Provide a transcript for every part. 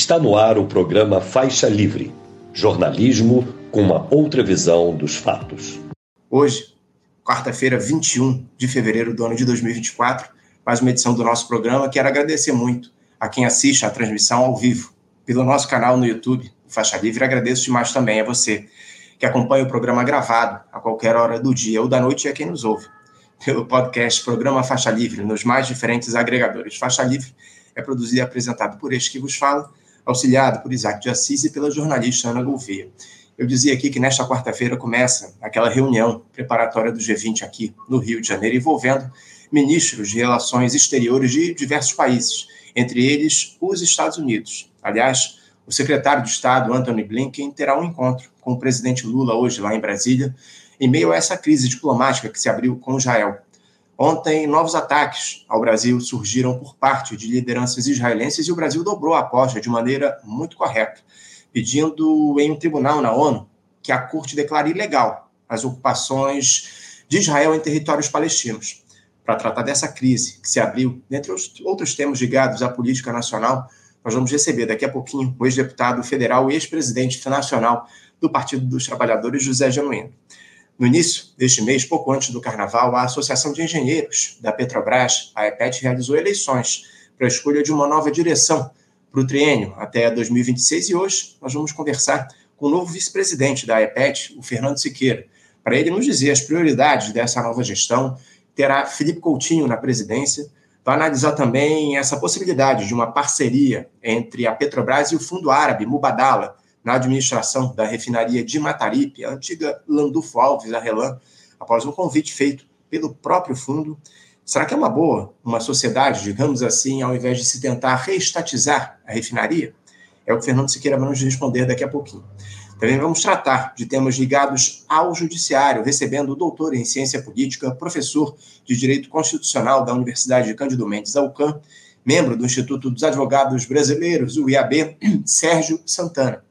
Está no ar o programa Faixa Livre jornalismo com uma outra visão dos fatos. Hoje, quarta-feira, 21 de fevereiro do ano de 2024, mais uma edição do nosso programa. Quero agradecer muito a quem assiste a transmissão ao vivo pelo nosso canal no YouTube, Faixa Livre. Agradeço demais também a você que acompanha o programa gravado a qualquer hora do dia ou da noite e a quem nos ouve pelo podcast Programa Faixa Livre nos mais diferentes agregadores. Faixa Livre é produzido e apresentado por este que vos fala, auxiliado por Isaac de Assis e pela jornalista Ana Gouveia. Eu dizia aqui que nesta quarta-feira começa aquela reunião preparatória do G20 aqui no Rio de Janeiro, envolvendo ministros de relações exteriores de diversos países, entre eles os Estados Unidos. Aliás, o secretário de Estado, Anthony Blinken, terá um encontro com o presidente Lula hoje lá em Brasília, em meio a essa crise diplomática que se abriu com Israel. Ontem, novos ataques ao Brasil surgiram por parte de lideranças israelenses e o Brasil dobrou a aposta de maneira muito correta, pedindo em um tribunal na ONU que a corte declare ilegal as ocupações de Israel em territórios palestinos. Para tratar dessa crise que se abriu, dentre os outros temas ligados à política nacional, nós vamos receber daqui a pouquinho o ex-deputado federal e ex-presidente nacional do Partido dos Trabalhadores, José Genuíno. No início deste mês, pouco antes do carnaval, a Associação de Engenheiros da Petrobras, a EPET, realizou eleições para a escolha de uma nova direção para o triênio até 2026 e hoje nós vamos conversar com o novo vice-presidente da EPET, o Fernando Siqueira, para ele nos dizer as prioridades dessa nova gestão. Terá Felipe Coutinho na presidência, vai analisar também essa possibilidade de uma parceria entre a Petrobras e o Fundo Árabe, Mubadala, na administração da refinaria de Mataripe, a antiga Landulfo Alves, a Relan, após um convite feito pelo próprio fundo. Será que é uma boa uma sociedade, digamos assim, ao invés de se tentar reestatizar a refinaria? É o que Fernando Siqueira vai nos responder daqui a pouquinho. Também vamos tratar de temas ligados ao judiciário, recebendo o doutor em ciência política, professor de direito constitucional da Universidade de Cândido Mendes, da UCAM, membro do Instituto dos Advogados Brasileiros, o IAB, Sérgio Santana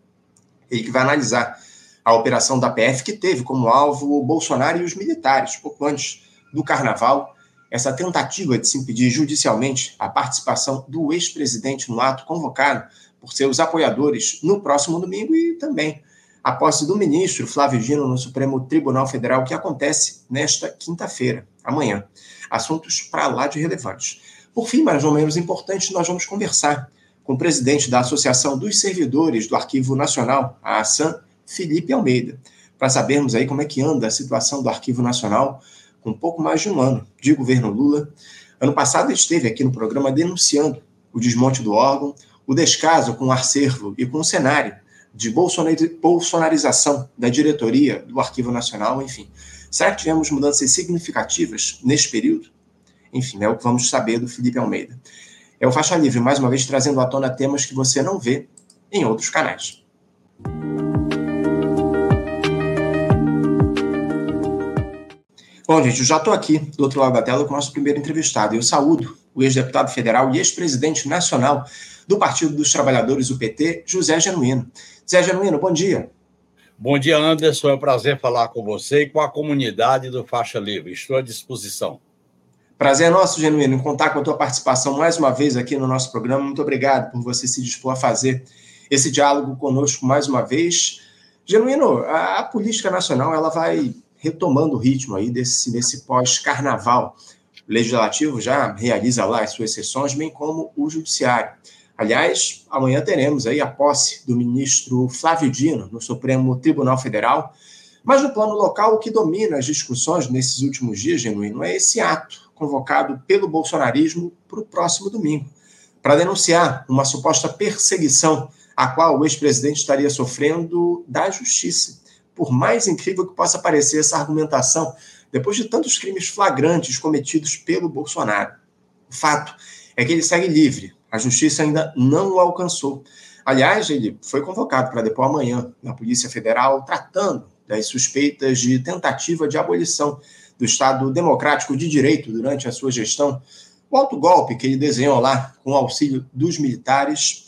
ele que vai analisar a operação da PF, que teve como alvo o Bolsonaro e os militares, pouco antes do carnaval, essa tentativa de se impedir judicialmente a participação do ex-presidente no ato convocado por seus apoiadores no próximo domingo e também a posse do ministro Flávio Dino no Supremo Tribunal Federal, que acontece nesta quinta-feira, amanhã. Assuntos para lá de relevantes. Por fim, mais ou menos importante, nós vamos conversar com o presidente da Associação dos Servidores do Arquivo Nacional, a ASAM, Felipe Almeida, para sabermos aí como é que anda a situação do Arquivo Nacional com pouco mais de um ano de governo Lula. Ano passado esteve aqui no programa denunciando o desmonte do órgão, o descaso com o acervo e com o cenário de bolsonarização da diretoria do Arquivo Nacional, enfim. Será que tivemos mudanças significativas neste período? Enfim, é o que vamos saber do Felipe Almeida. É o Faixa Livre, mais uma vez trazendo à tona temas que você não vê em outros canais. Bom, gente, eu já estou aqui do outro lado da tela com o nosso primeiro entrevistado. Eu saúdo o ex-deputado federal e ex-presidente nacional do Partido dos Trabalhadores, o PT, José Genuíno. José Genuíno, bom dia. Bom dia, Anderson. É um prazer falar com você e com a comunidade do Faixa Livre. Estou à disposição. Prazer nosso, Genuíno, em contar com a tua participação mais uma vez aqui no nosso programa. Muito obrigado por você se dispor a fazer esse diálogo conosco mais uma vez. Genuíno, a, a política nacional ela vai retomando o ritmo aí desse, desse pós-carnaval. O legislativo já realiza lá as suas sessões, bem como o judiciário. Aliás, amanhã teremos aí a posse do ministro Flávio Dino no Supremo Tribunal Federal. Mas no plano local, o que domina as discussões nesses últimos dias, Genuíno, é esse ato convocado pelo bolsonarismo para o próximo domingo, para denunciar uma suposta perseguição a qual o ex-presidente estaria sofrendo da justiça. Por mais incrível que possa parecer essa argumentação, depois de tantos crimes flagrantes cometidos pelo Bolsonaro. O fato é que ele segue livre, a justiça ainda não o alcançou. Aliás, ele foi convocado para depor amanhã na Polícia Federal, tratando das suspeitas de tentativa de abolição do Estado democrático de direito durante a sua gestão, o alto golpe que ele desenhou lá com o auxílio dos militares.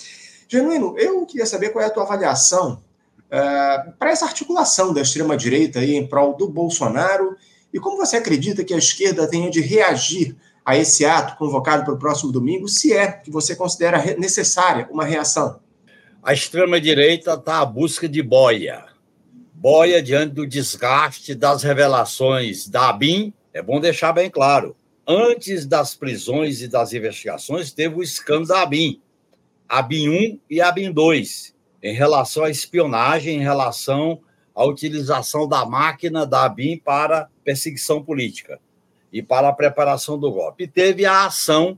Genuíno, eu queria saber qual é a tua avaliação uh, para essa articulação da extrema-direita em prol do Bolsonaro e como você acredita que a esquerda tenha de reagir a esse ato convocado para o próximo domingo, se é que você considera necessária uma reação. a extrema-direita está à busca de boia. Boia diante do desgaste das revelações da ABIN. É bom deixar bem claro. Antes das prisões e das investigações, teve o escândalo da ABIN. ABIN 1 e ABIN 2, em relação à espionagem, em relação à utilização da máquina da ABIN para perseguição política e para a preparação do golpe. E teve a ação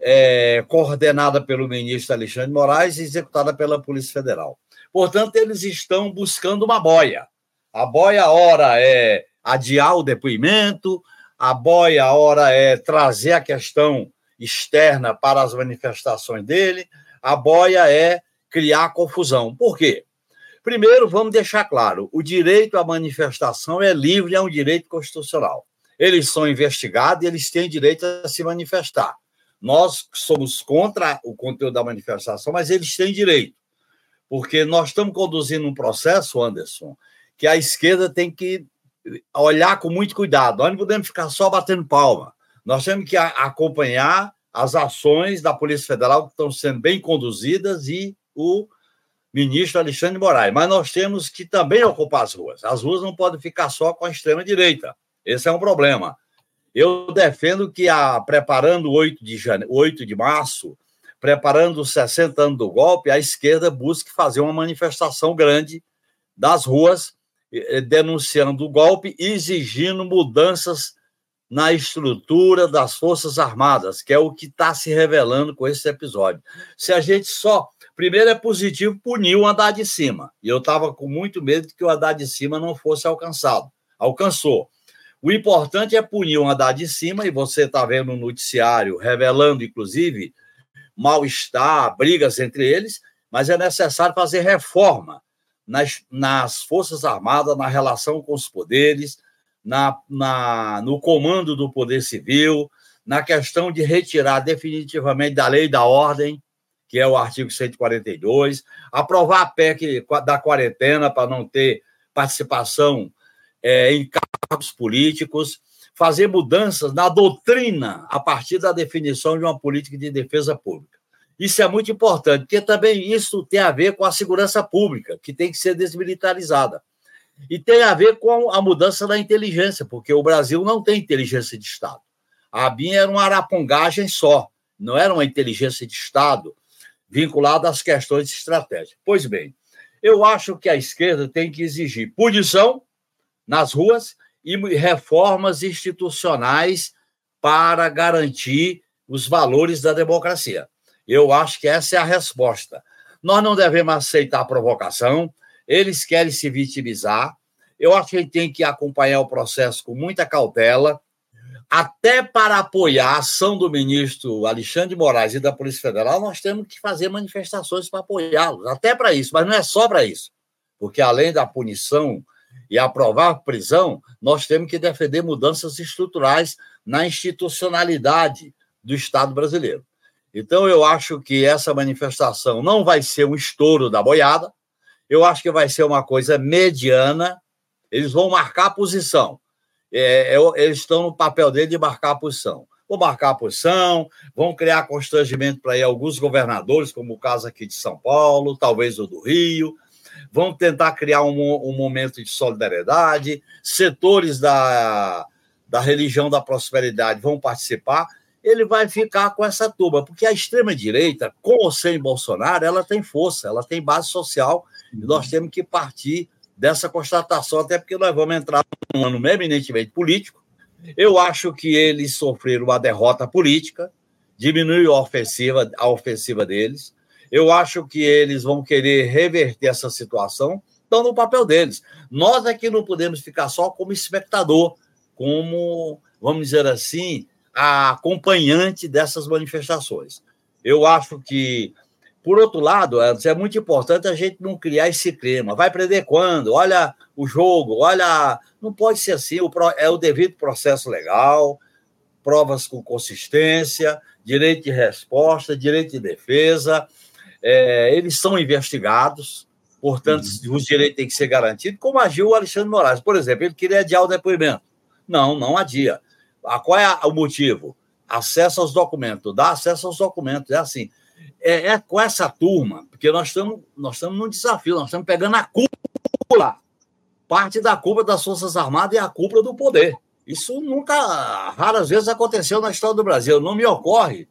é, coordenada pelo ministro Alexandre Moraes e executada pela Polícia Federal. Portanto, eles estão buscando uma boia. A boia, ora, é adiar o depoimento, a boia, ora, é trazer a questão externa para as manifestações dele, a boia é criar confusão. Por quê? Primeiro, vamos deixar claro: o direito à manifestação é livre, é um direito constitucional. Eles são investigados e eles têm direito a se manifestar. Nós somos contra o conteúdo da manifestação, mas eles têm direito. Porque nós estamos conduzindo um processo, Anderson, que a esquerda tem que olhar com muito cuidado. Nós não podemos ficar só batendo palma. Nós temos que acompanhar as ações da Polícia Federal que estão sendo bem conduzidas e o ministro Alexandre de Moraes. Mas nós temos que também ocupar as ruas. As ruas não podem ficar só com a extrema-direita. Esse é um problema. Eu defendo que, a, preparando o 8 de, jane... 8 de março, preparando os 60 anos do golpe, a esquerda busque fazer uma manifestação grande das ruas, denunciando o golpe e exigindo mudanças na estrutura das Forças Armadas, que é o que está se revelando com esse episódio. Se a gente só. Primeiro é positivo punir o andar de cima. E eu estava com muito medo de que o andar de cima não fosse alcançado. Alcançou. O importante é punir o andar de cima, e você está vendo no noticiário, revelando, inclusive, mal-estar, brigas entre eles, mas é necessário fazer reforma nas, nas Forças Armadas, na relação com os poderes, na, na, no comando do Poder Civil, na questão de retirar definitivamente da lei da ordem, que é o artigo 142, aprovar a PEC da quarentena para não ter participação é, em cargos políticos, fazer mudanças na doutrina a partir da definição de uma política de defesa pública. Isso é muito importante, porque também isso tem a ver com a segurança pública, que tem que ser desmilitarizada. E tem a ver com a mudança da inteligência, porque o Brasil não tem inteligência de Estado. A ABIN era uma arapongagem só, não era uma inteligência de Estado vinculada às questões de estratégia. Pois bem, eu acho que a esquerda tem que exigir punição nas ruas e reformas institucionais para garantir os valores da democracia. Eu acho que essa é a resposta. Nós não devemos aceitar a provocação, eles querem se vitimizar. Eu acho que a gente tem que acompanhar o processo com muita cautela, até para apoiar a ação do ministro Alexandre de Moraes e da Polícia Federal, nós temos que fazer manifestações para apoiá-los, até para isso, mas não é só para isso, porque além da punição e aprovar prisão, nós temos que defender mudanças estruturais na institucionalidade do Estado brasileiro. Então, eu acho que essa manifestação não vai ser um estouro da boiada, eu acho que vai ser uma coisa mediana, eles vão marcar a posição. É, é eles estão no papel dele de marcar a posição. Vão marcar a posição, vão criar constrangimento para alguns governadores, como o caso aqui de São Paulo, talvez o do Rio, vão tentar criar um, um momento de solidariedade, setores da, da religião da prosperidade vão participar, ele vai ficar com essa turma, porque a extrema-direita, com ou sem Bolsonaro, ela tem força, ela tem base social, e nós temos que partir dessa constatação, até porque nós vamos entrar num ano eminentemente político. Eu acho que eles sofreram uma derrota política, diminuiu a ofensiva, a ofensiva deles. Eu acho que eles vão querer reverter essa situação, estão no papel deles. Nós aqui não podemos ficar só como espectador, como, vamos dizer assim, acompanhante dessas manifestações. Eu acho que, por outro lado, é muito importante a gente não criar esse clima. Vai prender quando? Olha o jogo, olha. Não pode ser assim, é o devido processo legal, provas com consistência, direito de resposta, direito de defesa é, eles são investigados, portanto, uhum. os direitos têm que ser garantidos, como agiu o Alexandre Moraes. Por exemplo, ele queria adiar o depoimento. Não, não adia. Ah, qual é o motivo? Acesso aos documentos, dá acesso aos documentos. É assim. é, é, com essa turma, porque nós estamos nós estamos num desafio, nós estamos pegando a cúpula. Parte da cúpula das Forças Armadas e a cúpula do poder. Isso nunca, raras vezes aconteceu na história do Brasil. Não me ocorre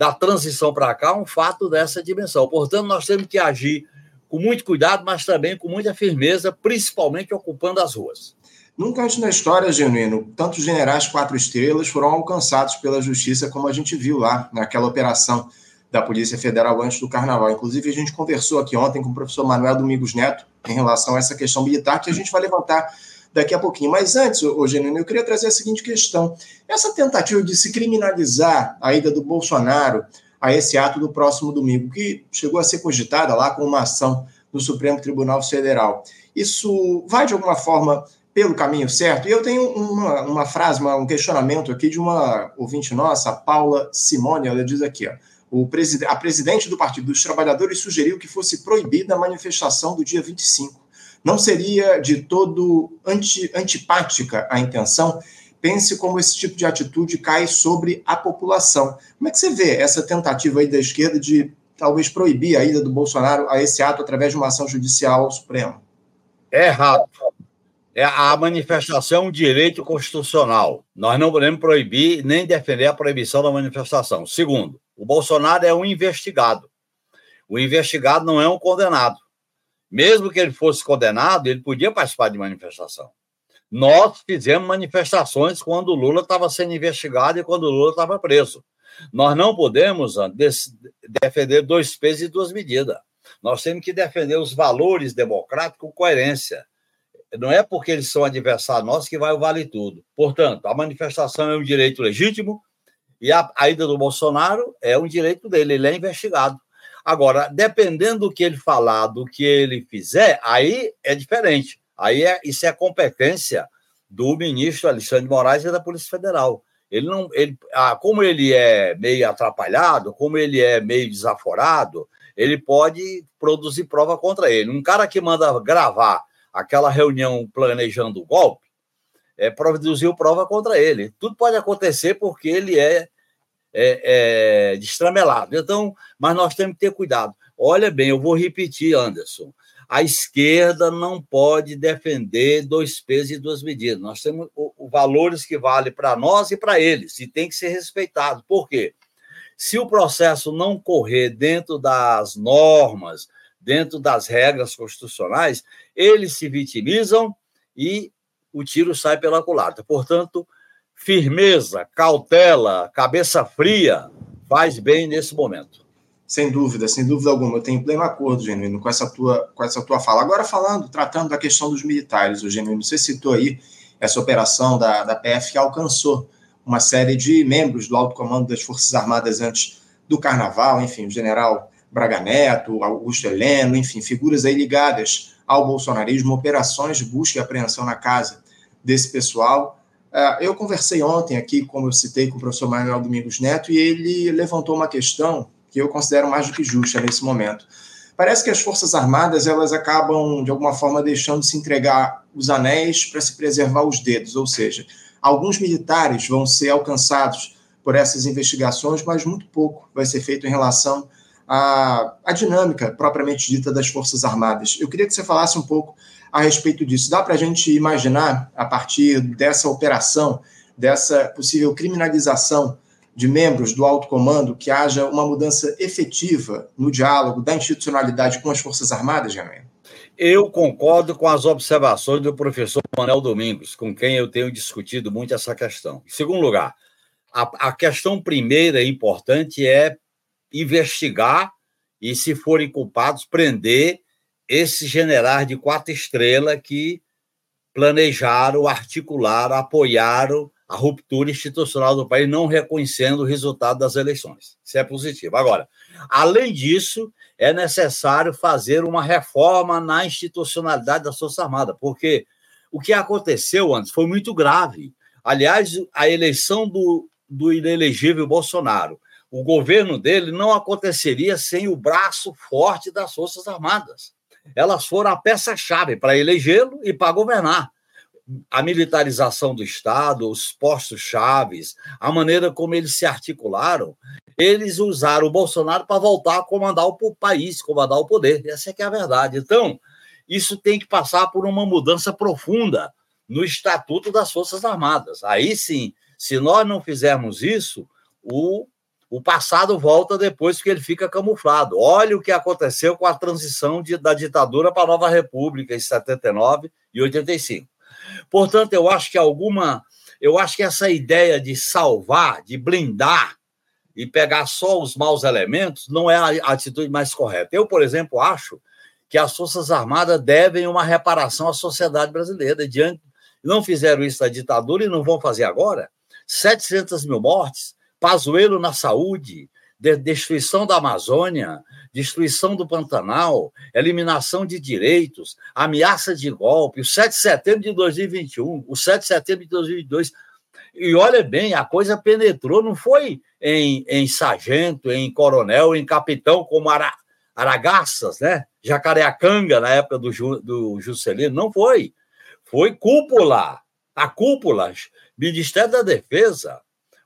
da transição para cá um fato dessa dimensão. Portanto, nós temos que agir com muito cuidado, mas também com muita firmeza, principalmente ocupando as ruas. Nunca antes na história, Genuíno, tantos generais quatro estrelas foram alcançados pela justiça, como a gente viu lá naquela operação da Polícia Federal antes do Carnaval. Inclusive, a gente conversou aqui ontem com o professor Manuel Domingos Neto em relação a essa questão militar, que a gente vai levantar daqui a pouquinho. Mas antes, Genuíno, eu queria trazer a seguinte questão. Essa tentativa de se criminalizar a ida do Bolsonaro a esse ato do próximo domingo, que chegou a ser cogitada lá com uma ação do Supremo Tribunal Federal. Isso vai, de alguma forma, pelo caminho certo? E eu tenho uma, uma frase, uma, um questionamento aqui de uma ouvinte nossa, Paula Simone, ela diz aqui, ó, o presid a presidente do Partido dos Trabalhadores sugeriu que fosse proibida a manifestação do dia 25. Não seria de todo anti, antipática a intenção? Pense como esse tipo de atitude cai sobre a população. Como é que você vê essa tentativa aí da esquerda de talvez proibir a ida do Bolsonaro a esse ato através de uma ação judicial ao Supremo? É errado. É, a manifestação é um direito constitucional. Nós não podemos proibir nem defender a proibição da manifestação. Segundo, o Bolsonaro é um investigado. O investigado não é um condenado. Mesmo que ele fosse condenado, ele podia participar de manifestação. Nós fizemos manifestações quando o Lula estava sendo investigado e quando o Lula estava preso. Nós não podemos defender dois pesos e duas medidas. Nós temos que defender os valores democráticos com coerência não é porque eles são adversários nossos que vai o vale tudo. Portanto, a manifestação é um direito legítimo e a, a ida do Bolsonaro é um direito dele, ele é investigado. Agora, dependendo do que ele falar, do que ele fizer, aí é diferente. Aí é, isso é competência do ministro Alexandre de Moraes e da Polícia Federal. Ele não, ele, ah, como ele é meio atrapalhado, como ele é meio desaforado, ele pode produzir prova contra ele. Um cara que manda gravar aquela reunião planejando o golpe, é, produziu prova contra ele. Tudo pode acontecer porque ele é, é, é destramelado. Então, mas nós temos que ter cuidado. Olha bem, eu vou repetir, Anderson. A esquerda não pode defender dois pesos e duas medidas. Nós temos o, o valores que valem para nós e para eles, e tem que ser respeitado. Por quê? Se o processo não correr dentro das normas, dentro das regras constitucionais, eles se vitimizam e o tiro sai pela culatra. Portanto, firmeza, cautela, cabeça fria faz bem nesse momento. Sem dúvida, sem dúvida alguma. Eu tenho pleno acordo, Genuíno, com essa tua, com essa tua fala. Agora, falando, tratando da questão dos militares, o Genuíno, você citou aí essa operação da, da PF que alcançou uma série de membros do alto comando das Forças Armadas antes do Carnaval, enfim, o general Braga Neto, Augusto Heleno, enfim, figuras aí ligadas ao bolsonarismo, operações de busca e apreensão na casa desse pessoal. É, eu conversei ontem aqui, como eu citei, com o professor Manuel Domingos Neto, e ele levantou uma questão que eu considero mais do que justa nesse momento. Parece que as Forças Armadas elas acabam, de alguma forma, deixando de se entregar os anéis para se preservar os dedos, ou seja, alguns militares vão ser alcançados por essas investigações, mas muito pouco vai ser feito em relação a, a dinâmica propriamente dita das Forças Armadas. Eu queria que você falasse um pouco a respeito disso. Dá para a gente imaginar, a partir dessa operação, dessa possível criminalização de membros do alto comando, que haja uma mudança efetiva no diálogo da institucionalidade com as Forças Armadas, Janaína? Eu concordo com as observações do professor Manuel Domingos, com quem eu tenho discutido muito essa questão. Em segundo lugar, a, a questão primeira e importante é investigar e, se forem culpados, prender esses generais de quatro estrelas que planejaram, articularam, apoiaram a ruptura institucional do país, não reconhecendo o resultado das eleições. Isso é positivo. Agora, além disso, é necessário fazer uma reforma na institucionalidade das Forças Armadas, porque o que aconteceu antes foi muito grave. Aliás, a eleição do, do inelegível Bolsonaro o governo dele não aconteceria sem o braço forte das Forças Armadas. Elas foram a peça-chave para elegê-lo e para governar. A militarização do Estado, os postos chaves, a maneira como eles se articularam. eles usaram o Bolsonaro para voltar a comandar o país, comandar o poder. Essa é que é a verdade. Então, isso tem que passar por uma mudança profunda no Estatuto das Forças Armadas. Aí sim, se nós não fizermos isso, o, o passado volta depois que ele fica camuflado. Olha o que aconteceu com a transição de, da ditadura para a nova república em 79 e 85. Portanto, eu acho que alguma. Eu acho que essa ideia de salvar, de blindar e pegar só os maus elementos não é a atitude mais correta. Eu, por exemplo, acho que as Forças Armadas devem uma reparação à sociedade brasileira. Diante, não fizeram isso na ditadura e não vão fazer agora. 700 mil mortes, Pazuelo na saúde, de destruição da Amazônia, destruição do Pantanal, eliminação de direitos, ameaça de golpe, o 7 de setembro de 2021, o 7 de setembro de 2022. E olha bem, a coisa penetrou, não foi em, em sargento, em coronel, em capitão, como Ara, Aragaças, né? Jacareacanga, na época do, do Juscelino, não foi. Foi cúpula, a cúpula, Ministério da Defesa,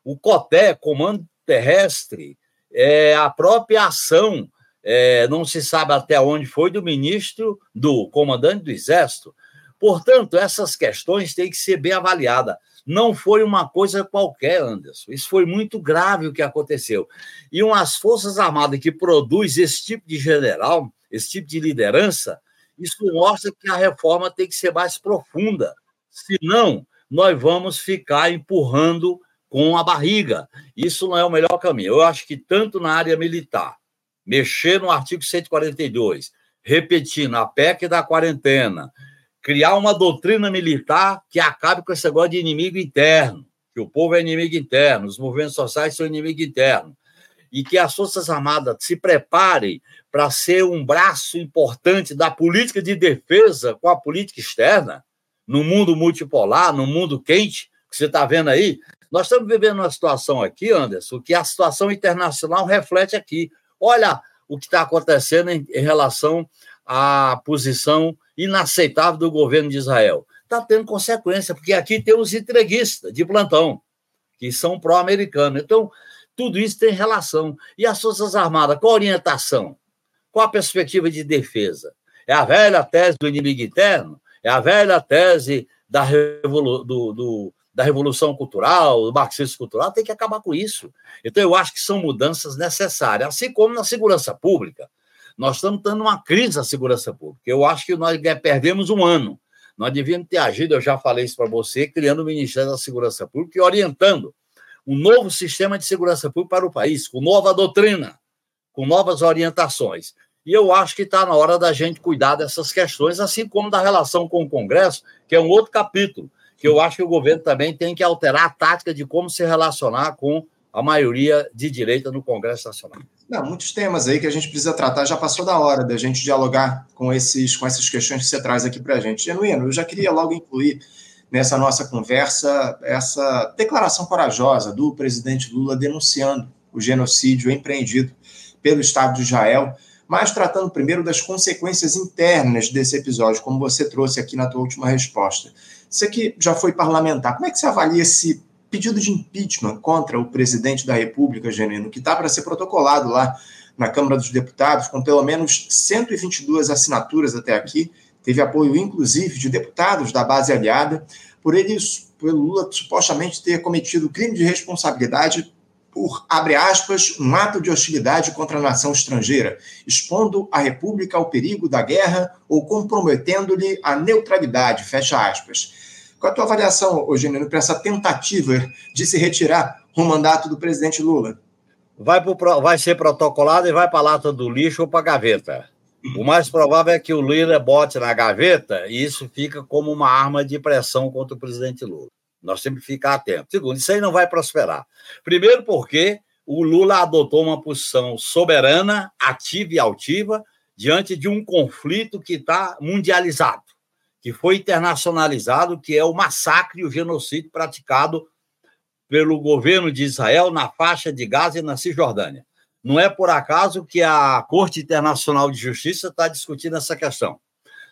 o COTÉ, Comando Terrestre, é, a própria ação, é, não se sabe até onde foi, do ministro, do comandante do Exército. Portanto, essas questões têm que ser bem avaliadas. Não foi uma coisa qualquer, Anderson. Isso foi muito grave o que aconteceu. E umas Forças Armadas que produz esse tipo de general, esse tipo de liderança, isso mostra que a reforma tem que ser mais profunda. Senão, nós vamos ficar empurrando com a barriga. Isso não é o melhor caminho. Eu acho que tanto na área militar, mexer no artigo 142, repetindo a PEC da quarentena, criar uma doutrina militar que acabe com esse negócio de inimigo interno, que o povo é inimigo interno, os movimentos sociais são inimigo interno, e que as Forças Armadas se preparem para ser um braço importante da política de defesa com a política externa, no mundo multipolar, no mundo quente, que você está vendo aí. Nós estamos vivendo uma situação aqui, Anderson, que a situação internacional reflete aqui. Olha o que está acontecendo em, em relação à posição inaceitável do governo de Israel. Está tendo consequência, porque aqui tem os entreguistas de plantão, que são pró-americanos. Então, tudo isso tem relação. E as Forças Armadas, qual a orientação? Qual a perspectiva de defesa? É a velha tese do inimigo interno? É a velha tese da, revolu do, do, da revolução cultural, do marxismo cultural? Tem que acabar com isso. Então, eu acho que são mudanças necessárias, assim como na segurança pública. Nós estamos tendo uma crise na segurança pública. Eu acho que nós perdemos um ano. Nós devíamos ter agido, eu já falei isso para você, criando o Ministério da Segurança Pública e orientando um novo sistema de segurança pública para o país, com nova doutrina, com novas orientações. E eu acho que está na hora da gente cuidar dessas questões, assim como da relação com o Congresso, que é um outro capítulo, que eu acho que o governo também tem que alterar a tática de como se relacionar com a maioria de direita no Congresso Nacional. Não, muitos temas aí que a gente precisa tratar. Já passou da hora da gente dialogar com, esses, com essas questões que você traz aqui para a gente. Genuíno, eu já queria logo incluir nessa nossa conversa essa declaração corajosa do presidente Lula denunciando o genocídio empreendido pelo Estado de Israel, mas tratando primeiro das consequências internas desse episódio, como você trouxe aqui na tua última resposta. Você que já foi parlamentar, como é que você avalia esse pedido de impeachment contra o presidente da República, Genino, que está para ser protocolado lá na Câmara dos Deputados, com pelo menos 122 assinaturas até aqui, teve apoio inclusive de deputados da base aliada, por ele, pelo Lula supostamente ter cometido crime de responsabilidade por, abre aspas, um ato de hostilidade contra a nação estrangeira, expondo a República ao perigo da guerra ou comprometendo-lhe a neutralidade, fecha aspas. Qual a tua avaliação, Eugênio, para essa tentativa de se retirar o mandato do presidente Lula? Vai, pro, vai ser protocolado e vai para a lata do lixo ou para a gaveta. O mais provável é que o Lula bote na gaveta e isso fica como uma arma de pressão contra o presidente Lula. Nós temos que ficar atentos. Segundo, isso aí não vai prosperar. Primeiro, porque o Lula adotou uma posição soberana, ativa e altiva, diante de um conflito que está mundializado que foi internacionalizado, que é o massacre e o genocídio praticado pelo governo de Israel na faixa de Gaza e na Cisjordânia. Não é por acaso que a Corte Internacional de Justiça está discutindo essa questão.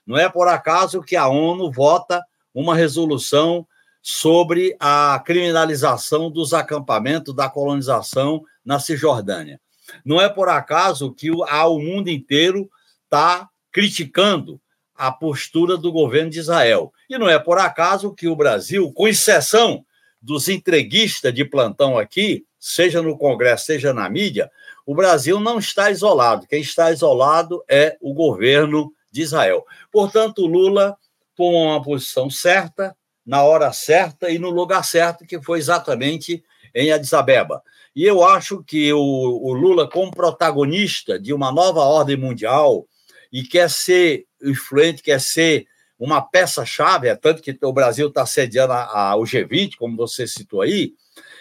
Não é por acaso que a ONU vota uma resolução sobre a criminalização dos acampamentos da colonização na Cisjordânia. Não é por acaso que o, o mundo inteiro está criticando a postura do governo de Israel. E não é por acaso que o Brasil, com exceção dos entreguistas de plantão aqui, seja no Congresso, seja na mídia, o Brasil não está isolado. Quem está isolado é o governo de Israel. Portanto, Lula tomou uma posição certa, na hora certa e no lugar certo, que foi exatamente em Addis Abeba. E eu acho que o, o Lula, como protagonista de uma nova ordem mundial, e quer ser influente, quer ser uma peça-chave, é tanto que o Brasil está sediando a, a, o G20, como você citou aí,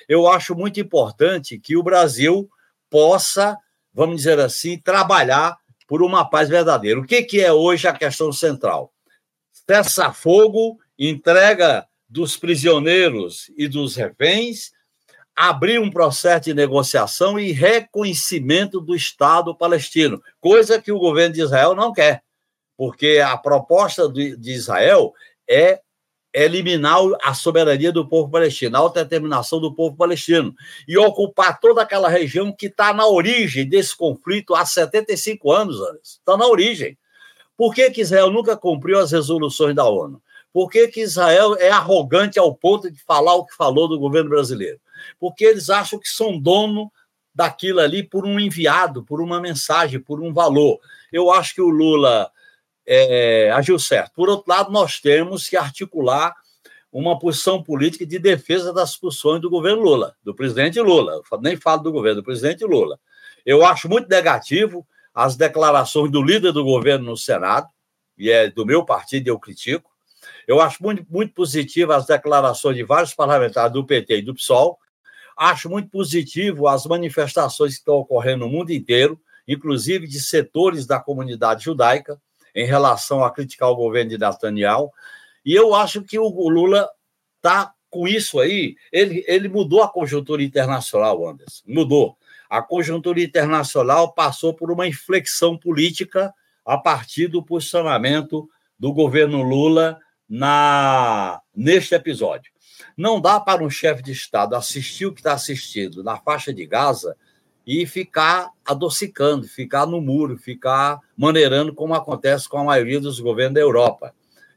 eu acho muito importante que o Brasil possa, vamos dizer assim, trabalhar por uma paz verdadeira. O que, que é hoje a questão central? Cessa fogo, entrega dos prisioneiros e dos reféns, abrir um processo de negociação e reconhecimento do Estado palestino, coisa que o governo de Israel não quer, porque a proposta de Israel é eliminar a soberania do povo palestino, a autodeterminação do povo palestino, e ocupar toda aquela região que está na origem desse conflito há 75 anos, está na origem. Por que, que Israel nunca cumpriu as resoluções da ONU? Por que, que Israel é arrogante ao ponto de falar o que falou do governo brasileiro? Porque eles acham que são dono daquilo ali por um enviado, por uma mensagem, por um valor. Eu acho que o Lula é, agiu certo. Por outro lado, nós temos que articular uma posição política de defesa das posições do governo Lula, do presidente Lula. Eu nem falo do governo, do presidente Lula. Eu acho muito negativo as declarações do líder do governo no Senado, e é do meu partido, eu critico, eu acho muito, muito positivo as declarações de vários parlamentares do PT e do PSOL. Acho muito positivo as manifestações que estão ocorrendo no mundo inteiro, inclusive de setores da comunidade judaica, em relação a criticar o governo de Netanyahu. E eu acho que o Lula está com isso aí, ele, ele mudou a conjuntura internacional, Anderson. Mudou. A conjuntura internacional passou por uma inflexão política a partir do posicionamento do governo Lula na neste episódio. Não dá para um chefe de Estado assistir o que está assistindo na faixa de Gaza e ficar adocicando, ficar no muro, ficar maneirando como acontece com a maioria dos governos da Europa.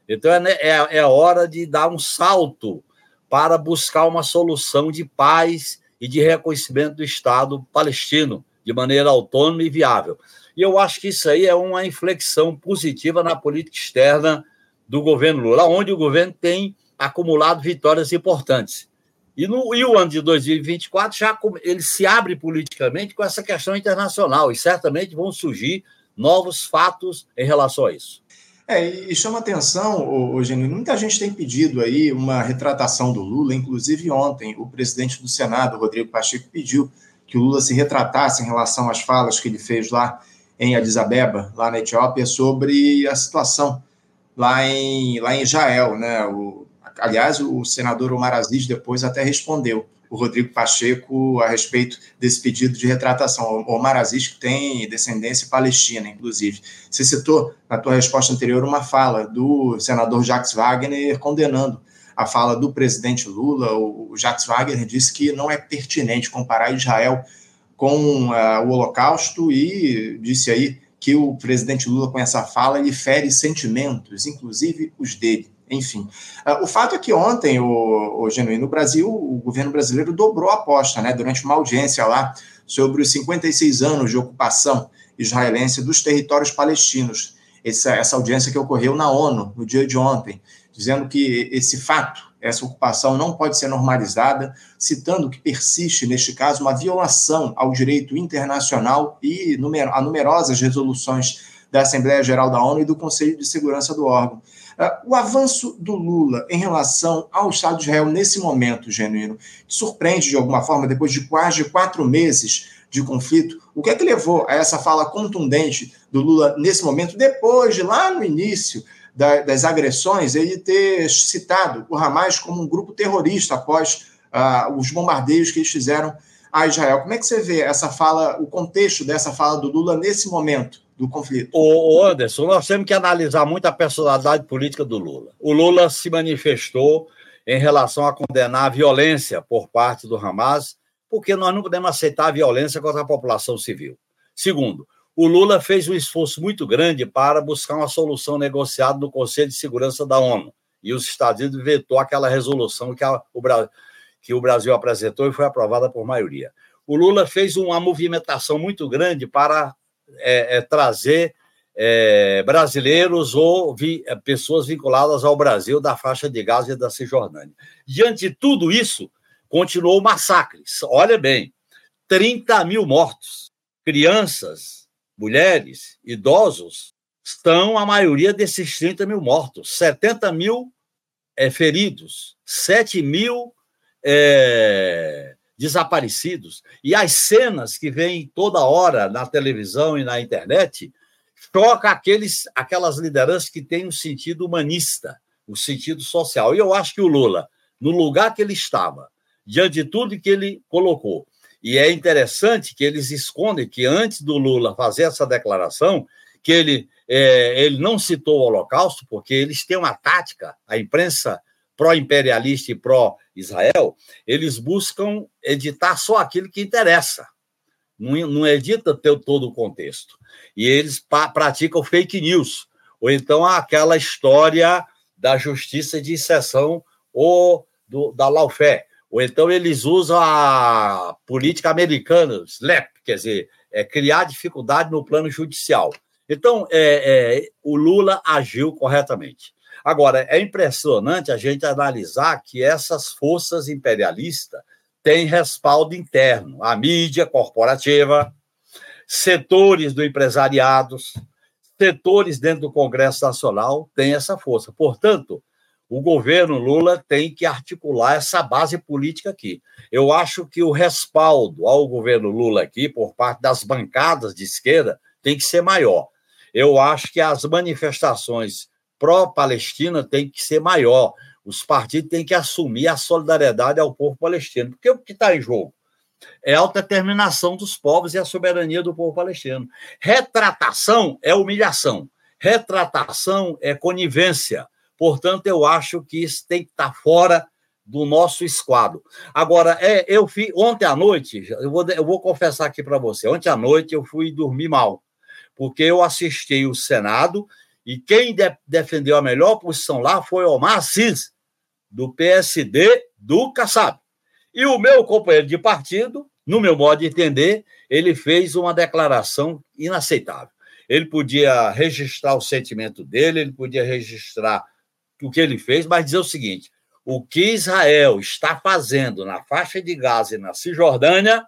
Então é, é, é hora de dar um salto para buscar uma solução de paz e de reconhecimento do Estado palestino de maneira autônoma e viável. E eu acho que isso aí é uma inflexão positiva na política externa do governo Lula, onde o governo tem acumulado vitórias importantes. E, no, e o ano de 2024 já ele se abre politicamente com essa questão internacional, e certamente vão surgir novos fatos em relação a isso. É, e chama atenção, o Genino, muita gente tem pedido aí uma retratação do Lula, inclusive ontem o presidente do Senado, Rodrigo Pacheco, pediu que o Lula se retratasse em relação às falas que ele fez lá em Addis Abeba, lá na Etiópia, sobre a situação lá em, lá em Israel. Né? O, aliás, o senador Omar Aziz depois até respondeu o Rodrigo Pacheco a respeito desse pedido de retratação. O Omar Aziz que tem descendência palestina, inclusive. Você citou na tua resposta anterior uma fala do senador Jacques Wagner condenando a fala do presidente Lula. O Jacques Wagner disse que não é pertinente comparar Israel com uh, o Holocausto e disse aí que o presidente Lula, com essa fala, ele fere sentimentos, inclusive os dele. Enfim, uh, o fato é que ontem, o, o Genuíno, no Brasil, o governo brasileiro dobrou a aposta, né, durante uma audiência lá sobre os 56 anos de ocupação israelense dos territórios palestinos. Essa, essa audiência que ocorreu na ONU no dia de ontem, dizendo que esse fato essa ocupação não pode ser normalizada, citando que persiste, neste caso, uma violação ao direito internacional e a numerosas resoluções da Assembleia Geral da ONU e do Conselho de Segurança do órgão. Ah, o avanço do Lula em relação ao Estado de Israel nesse momento, genuíno, surpreende de alguma forma, depois de quase quatro meses de conflito, o que é que levou a essa fala contundente do Lula nesse momento, depois de lá no início da, das agressões, ele ter citado o Hamas como um grupo terrorista após uh, os bombardeios que eles fizeram a Israel. Como é que você vê essa fala, o contexto dessa fala do Lula nesse momento do conflito? O Anderson, nós temos que analisar muito a personalidade política do Lula. O Lula se manifestou em relação a condenar a violência por parte do Hamas, porque nós não podemos aceitar a violência contra a população civil. Segundo, o Lula fez um esforço muito grande para buscar uma solução negociada no Conselho de Segurança da ONU. E os Estados Unidos vetou aquela resolução que, a, o, que o Brasil apresentou e foi aprovada por maioria. O Lula fez uma movimentação muito grande para é, é, trazer é, brasileiros ou vi, é, pessoas vinculadas ao Brasil da faixa de Gaza e da Cisjordânia. Diante de tudo isso, continuou o massacre. Olha bem, 30 mil mortos, crianças, mulheres, idosos, estão a maioria desses 30 mil mortos, 70 mil é, feridos, 7 mil é, desaparecidos. E as cenas que vêm toda hora na televisão e na internet choca aqueles, aquelas lideranças que têm um sentido humanista, o um sentido social. E eu acho que o Lula, no lugar que ele estava, diante de tudo que ele colocou, e é interessante que eles escondem que antes do Lula fazer essa declaração, que ele, é, ele não citou o Holocausto, porque eles têm uma tática, a imprensa pró-imperialista e pró-Israel, eles buscam editar só aquilo que interessa. Não, não edita todo o contexto. E eles praticam fake news, ou então aquela história da justiça de exceção ou do, da lawfare ou então eles usam a política americana, SLAP, quer dizer, é, criar dificuldade no plano judicial. Então, é, é, o Lula agiu corretamente. Agora, é impressionante a gente analisar que essas forças imperialistas têm respaldo interno. A mídia corporativa, setores do empresariado, setores dentro do Congresso Nacional têm essa força. Portanto, o governo Lula tem que articular essa base política aqui. Eu acho que o respaldo ao governo Lula aqui, por parte das bancadas de esquerda, tem que ser maior. Eu acho que as manifestações pró-Palestina têm que ser maior. Os partidos têm que assumir a solidariedade ao povo palestino. Porque o que está em jogo? É a autodeterminação dos povos e a soberania do povo palestino. Retratação é humilhação. Retratação é conivência. Portanto, eu acho que isso tem que estar fora do nosso esquadro. Agora, é, eu fui ontem à noite, eu vou, eu vou confessar aqui para você, ontem à noite eu fui dormir mal, porque eu assisti o Senado e quem de, defendeu a melhor posição lá foi Omar Assis, do PSD do Kassab. E o meu companheiro de partido, no meu modo de entender, ele fez uma declaração inaceitável. Ele podia registrar o sentimento dele, ele podia registrar o que ele fez, mas dizer o seguinte: o que Israel está fazendo na faixa de Gaza e na Cisjordânia,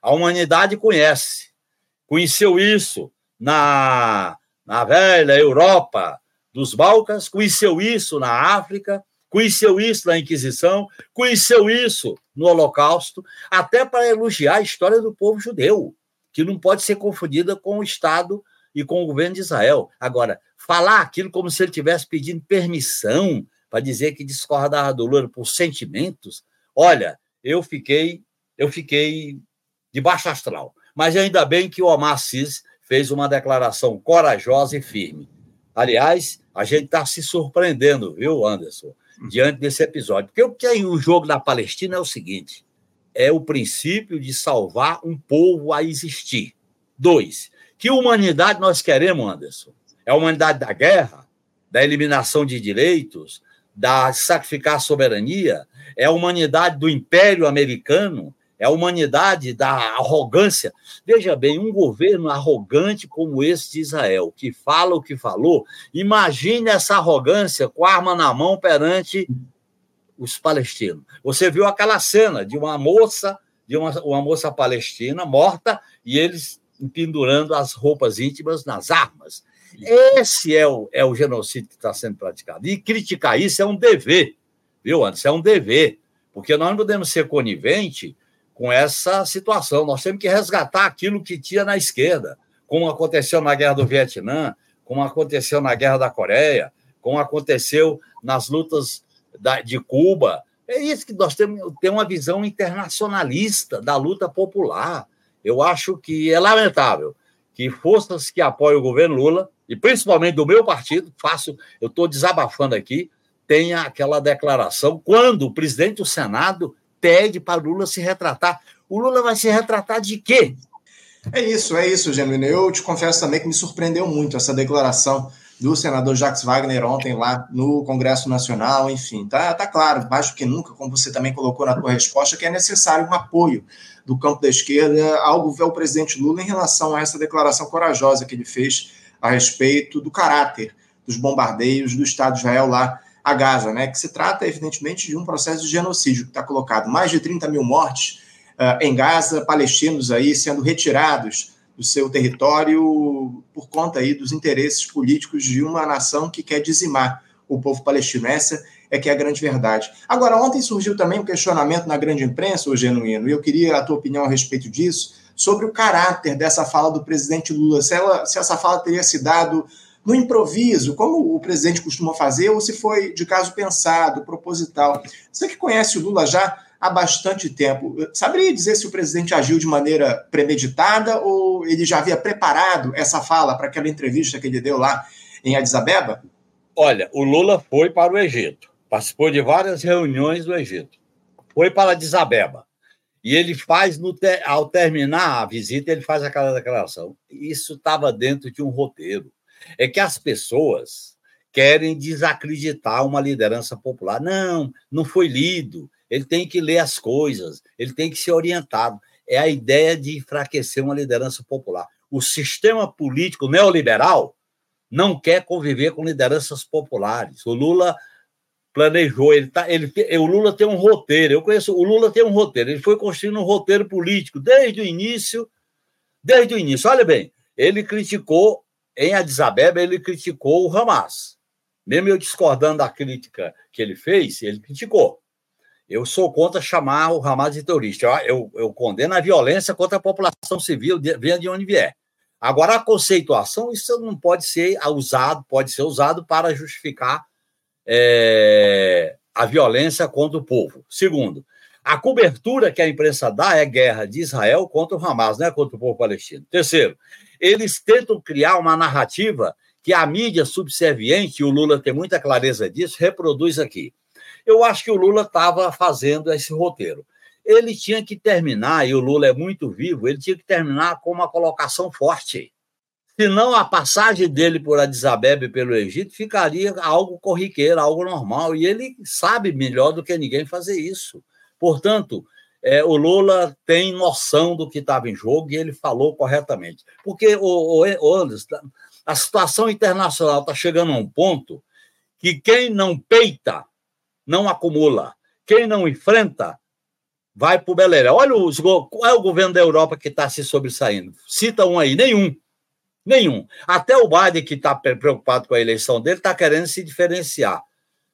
a humanidade conhece. Conheceu isso na, na velha Europa dos Balcãs, conheceu isso na África, conheceu isso na Inquisição, conheceu isso no Holocausto, até para elogiar a história do povo judeu, que não pode ser confundida com o Estado e com o governo de Israel. Agora, falar aquilo como se ele estivesse pedindo permissão para dizer que discordava do Lula por sentimentos, olha, eu fiquei, eu fiquei de baixo astral. Mas ainda bem que o Omar Assis fez uma declaração corajosa e firme. Aliás, a gente está se surpreendendo, viu, Anderson, diante desse episódio. Porque o que é o jogo da Palestina é o seguinte: é o princípio de salvar um povo a existir. Dois, que humanidade nós queremos, Anderson? É a humanidade da guerra, da eliminação de direitos, da sacrificar a soberania? É a humanidade do império americano? É a humanidade da arrogância? Veja bem, um governo arrogante como esse de Israel, que fala o que falou, imagine essa arrogância com a arma na mão perante os palestinos. Você viu aquela cena de uma moça, de uma, uma moça palestina morta, e eles pendurando as roupas íntimas nas armas. Esse é o, é o genocídio que está sendo praticado. E criticar isso é um dever, viu, Anderson? É um dever, porque nós não podemos ser conivente com essa situação. Nós temos que resgatar aquilo que tinha na esquerda, como aconteceu na Guerra do Vietnã, como aconteceu na Guerra da Coreia, como aconteceu nas lutas da, de Cuba. É isso que nós temos, ter uma visão internacionalista da luta popular. Eu acho que é lamentável que forças que apoiam o governo Lula, e principalmente do meu partido, faço, eu estou desabafando aqui, tenha aquela declaração quando o presidente do Senado pede para Lula se retratar. O Lula vai se retratar de quê? É isso, é isso, Genuíno. Eu te confesso também que me surpreendeu muito essa declaração do senador Jacques Wagner ontem lá no Congresso Nacional, enfim, tá, tá claro, mais do que nunca, como você também colocou na tua resposta, que é necessário um apoio do campo da esquerda ao governo presidente Lula em relação a essa declaração corajosa que ele fez a respeito do caráter dos bombardeios do Estado de Israel lá a Gaza, né? Que se trata, evidentemente, de um processo de genocídio que está colocado mais de 30 mil mortes uh, em Gaza, palestinos aí sendo retirados do seu território por conta aí dos interesses políticos de uma nação que quer dizimar o povo palestino. Essa é que é a grande verdade. Agora, ontem surgiu também um questionamento na grande imprensa, o Genuíno, e eu queria a tua opinião a respeito disso, sobre o caráter dessa fala do presidente Lula, se, ela, se essa fala teria se dado no improviso, como o presidente costuma fazer, ou se foi de caso pensado, proposital. Você que conhece o Lula já há bastante tempo, saberia dizer se o presidente agiu de maneira premeditada ou ele já havia preparado essa fala para aquela entrevista que ele deu lá em Addis Abeba? Olha, o Lula foi para o Egito, participou de várias reuniões do Egito, foi para Addis Abeba. E ele faz, te... ao terminar a visita, ele faz aquela declaração. Isso estava dentro de um roteiro é que as pessoas querem desacreditar uma liderança popular. Não, não foi lido. Ele tem que ler as coisas, ele tem que ser orientado. É a ideia de enfraquecer uma liderança popular. O sistema político neoliberal não quer conviver com lideranças populares. O Lula planejou, ele tá, ele, o Lula tem um roteiro. Eu conheço, o Lula tem um roteiro. Ele foi construindo um roteiro político desde o início, desde o início. Olha bem, ele criticou em Addis Abeba, ele criticou o Hamas. Mesmo eu discordando da crítica que ele fez, ele criticou. Eu sou contra chamar o Hamas de terrorista. Eu, eu, eu condeno a violência contra a população civil, venha de onde vier. Agora, a conceituação, isso não pode ser usado, pode ser usado para justificar é, a violência contra o povo. Segundo, a cobertura que a imprensa dá é guerra de Israel contra o Hamas, não é contra o povo palestino. Terceiro, eles tentam criar uma narrativa que a mídia subserviente, e o Lula tem muita clareza disso, reproduz aqui. Eu acho que o Lula estava fazendo esse roteiro. Ele tinha que terminar, e o Lula é muito vivo, ele tinha que terminar com uma colocação forte. Senão a passagem dele por Addis Abeba e pelo Egito ficaria algo corriqueiro, algo normal, e ele sabe melhor do que ninguém fazer isso. Portanto, é, o Lula tem noção do que estava em jogo e ele falou corretamente. Porque, o, o, Anderson, a situação internacional está chegando a um ponto que quem não peita não acumula, quem não enfrenta vai para o Beléria. Olha os, qual é o governo da Europa que está se sobressaindo. Cita um aí, nenhum. Nenhum. Até o Biden, que está preocupado com a eleição dele, está querendo se diferenciar.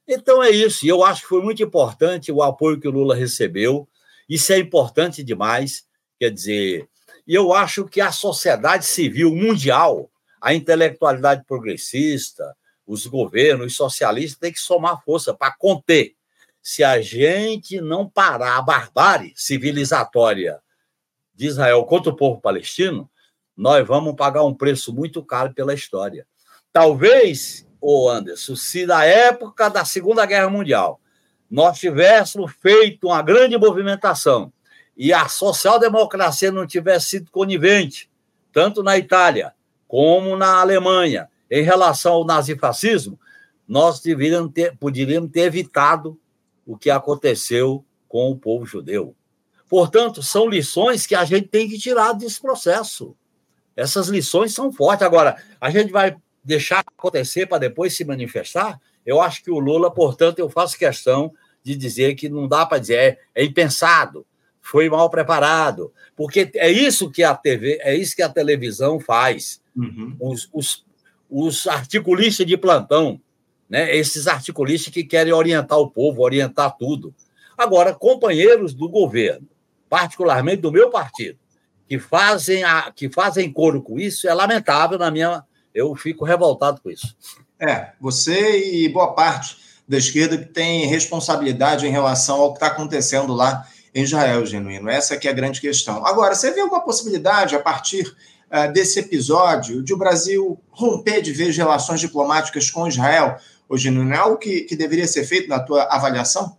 Então é isso. E eu acho que foi muito importante o apoio que o Lula recebeu. Isso é importante demais. Quer dizer, e eu acho que a sociedade civil mundial, a intelectualidade progressista, os governos os socialistas têm que somar força para conter. Se a gente não parar a barbárie civilizatória de Israel contra o povo palestino, nós vamos pagar um preço muito caro pela história. Talvez, ô Anderson, se na época da Segunda Guerra Mundial nós tivéssemos feito uma grande movimentação e a social-democracia não tivesse sido conivente, tanto na Itália como na Alemanha, em relação ao nazifascismo, nós deveríamos ter, poderíamos ter evitado o que aconteceu com o povo judeu. Portanto, são lições que a gente tem que tirar desse processo. Essas lições são fortes. Agora, a gente vai deixar acontecer para depois se manifestar? Eu acho que o Lula, portanto, eu faço questão de dizer que não dá para dizer, é, é impensado, foi mal preparado, porque é isso que a TV, é isso que a televisão faz. Uhum. Os, os, os articulistas de plantão, né? esses articulistas que querem orientar o povo, orientar tudo. Agora, companheiros do governo, particularmente do meu partido, que fazem, a, que fazem coro com isso, é lamentável na minha. Eu fico revoltado com isso. É, você e boa parte da esquerda que tem responsabilidade em relação ao que está acontecendo lá em Israel, genuíno. Essa que é a grande questão. Agora, você vê uma possibilidade a partir uh, desse episódio, de o Brasil romper de vez relações diplomáticas com Israel? Hoje não é algo que, que deveria ser feito na tua avaliação?